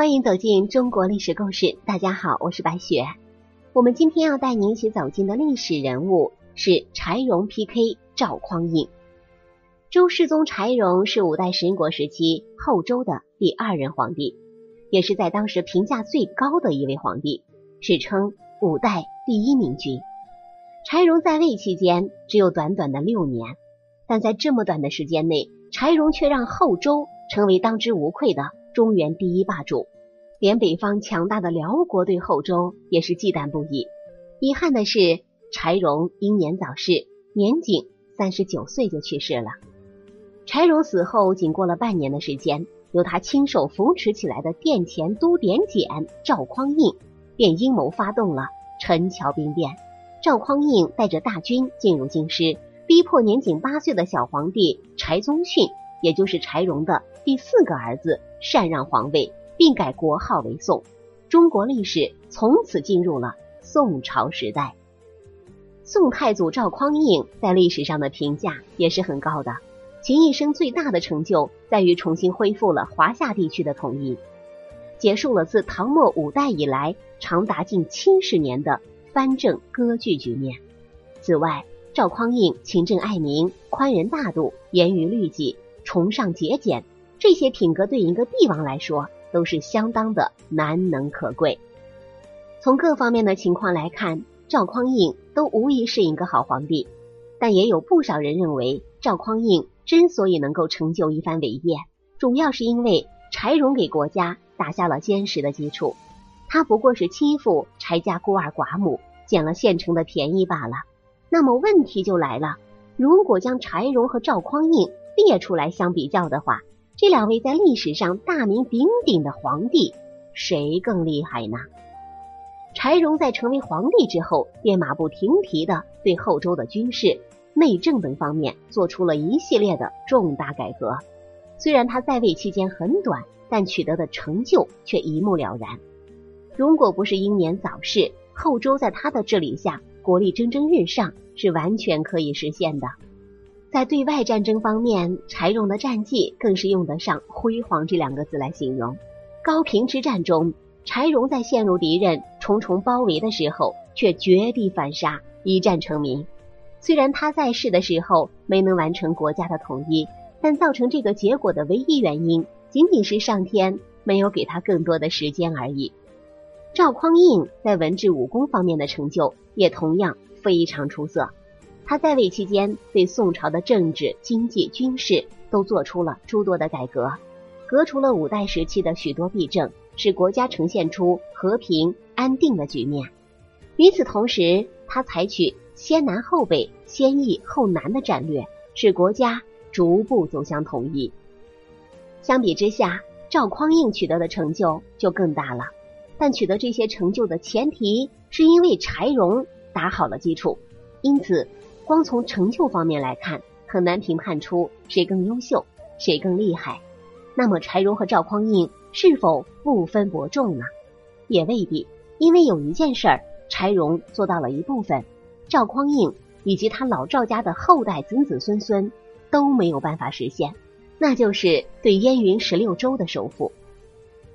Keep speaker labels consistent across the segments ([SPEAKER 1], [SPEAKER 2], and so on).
[SPEAKER 1] 欢迎走进中国历史故事。大家好，我是白雪。我们今天要带您一起走进的历史人物是柴荣 PK 赵匡胤。周世宗柴荣是五代十国时期后周的第二任皇帝，也是在当时评价最高的一位皇帝，史称五代第一明君。柴荣在位期间只有短短的六年，但在这么短的时间内，柴荣却让后周成为当之无愧的。中原第一霸主，连北方强大的辽国对后周也是忌惮不已。遗憾的是，柴荣英年早逝，年仅三十九岁就去世了。柴荣死后，仅过了半年的时间，由他亲手扶持起来的殿前都点检赵匡胤，便阴谋发动了陈桥兵变。赵匡胤带着大军进入京师，逼迫年仅八岁的小皇帝柴宗训，也就是柴荣的第四个儿子。禅让皇位，并改国号为宋，中国历史从此进入了宋朝时代。宋太祖赵匡胤在历史上的评价也是很高的，其一生最大的成就在于重新恢复了华夏地区的统一，结束了自唐末五代以来长达近七十年的藩镇割据局面。此外，赵匡胤勤政爱民、宽仁大度、严于律己、崇尚节俭。这些品格对一个帝王来说都是相当的难能可贵。从各方面的情况来看，赵匡胤都无疑是一个好皇帝。但也有不少人认为，赵匡胤之所以能够成就一番伟业，主要是因为柴荣给国家打下了坚实的基础。他不过是欺负柴家孤儿寡母，捡了现成的便宜罢了。那么问题就来了：如果将柴荣和赵匡胤列出来相比较的话，这两位在历史上大名鼎鼎的皇帝，谁更厉害呢？柴荣在成为皇帝之后，便马不停蹄的对后周的军事、内政等方面做出了一系列的重大改革。虽然他在位期间很短，但取得的成就却一目了然。如果不是英年早逝，后周在他的治理下国力蒸蒸日上，是完全可以实现的。在对外战争方面，柴荣的战绩更是用得上“辉煌”这两个字来形容。高平之战中，柴荣在陷入敌人重重包围的时候，却绝地反杀，一战成名。虽然他在世的时候没能完成国家的统一，但造成这个结果的唯一原因，仅仅是上天没有给他更多的时间而已。赵匡胤在文治武功方面的成就也同样非常出色。他在位期间，对宋朝的政治、经济、军事都做出了诸多的改革，革除了五代时期的许多弊政，使国家呈现出和平安定的局面。与此同时，他采取先南后北、先易后难的战略，使国家逐步走向统一。相比之下，赵匡胤取得的成就就更大了，但取得这些成就的前提是因为柴荣打好了基础，因此。光从成就方面来看，很难评判出谁更优秀，谁更厉害。那么柴荣和赵匡胤是否不分伯仲呢？也未必，因为有一件事儿，柴荣做到了一部分，赵匡胤以及他老赵家的后代子子孙孙都没有办法实现，那就是对燕云十六州的收复。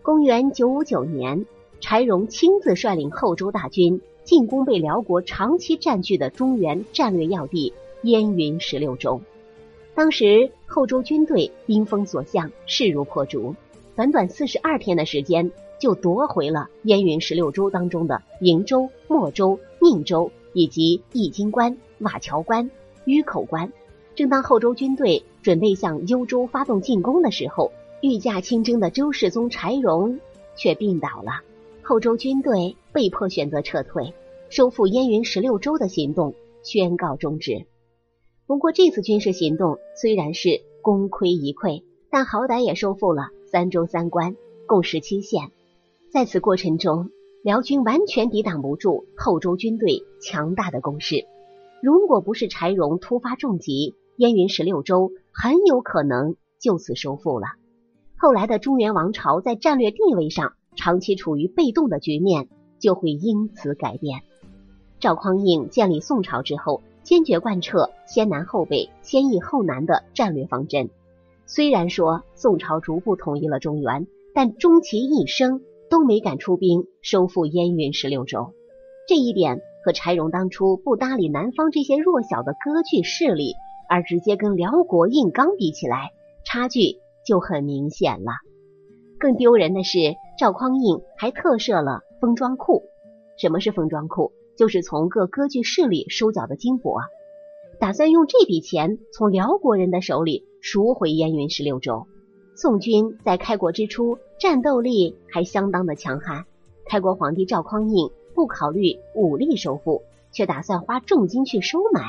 [SPEAKER 1] 公元九五九年，柴荣亲自率领后周大军。进攻被辽国长期占据的中原战略要地燕云十六州。当时后周军队兵锋所向，势如破竹，短短四十二天的时间就夺回了燕云十六州当中的瀛州、莫州、宁州以及易京关、瓦桥关、峪口关。正当后周军队准备向幽州发动进攻的时候，御驾亲征的周世宗柴荣却病倒了。后周军队被迫选择撤退，收复燕云十六州的行动宣告终止。不过，这次军事行动虽然是功亏一篑，但好歹也收复了三州三关，共十七县。在此过程中，辽军完全抵挡不住后周军队强大的攻势。如果不是柴荣突发重疾，燕云十六州很有可能就此收复了。后来的中原王朝在战略地位上。长期处于被动的局面就会因此改变。赵匡胤建立宋朝之后，坚决贯彻先南后北、先易后难的战略方针。虽然说宋朝逐步统一了中原，但终其一生都没敢出兵收复燕云十六州。这一点和柴荣当初不搭理南方这些弱小的割据势力，而直接跟辽国硬刚比起来，差距就很明显了。更丢人的是，赵匡胤还特设了封装库。什么是封装库？就是从各割据势力收缴的金帛，打算用这笔钱从辽国人的手里赎回燕云十六州。宋军在开国之初战斗力还相当的强悍，开国皇帝赵匡胤不考虑武力收复，却打算花重金去收买。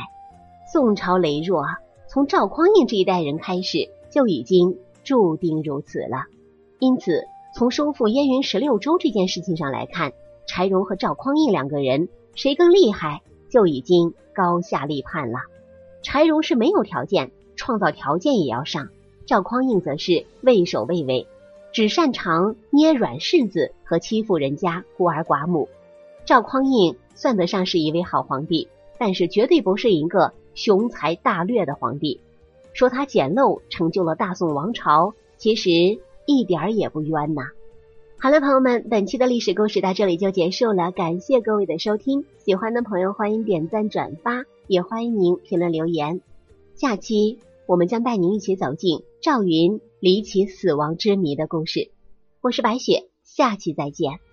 [SPEAKER 1] 宋朝羸弱，从赵匡胤这一代人开始就已经注定如此了。因此，从收复燕云十六州这件事情上来看，柴荣和赵匡胤两个人。谁更厉害，就已经高下立判了。柴荣是没有条件，创造条件也要上；赵匡胤则是畏首畏尾，只擅长捏软柿子和欺负人家孤儿寡母。赵匡胤算得上是一位好皇帝，但是绝对不是一个雄才大略的皇帝。说他简陋成就了大宋王朝，其实一点儿也不冤呐。好了，朋友们，本期的历史故事到这里就结束了。感谢各位的收听，喜欢的朋友欢迎点赞转发，也欢迎您评论留言。下期我们将带您一起走进赵云离奇死亡之谜的故事。我是白雪，下期再见。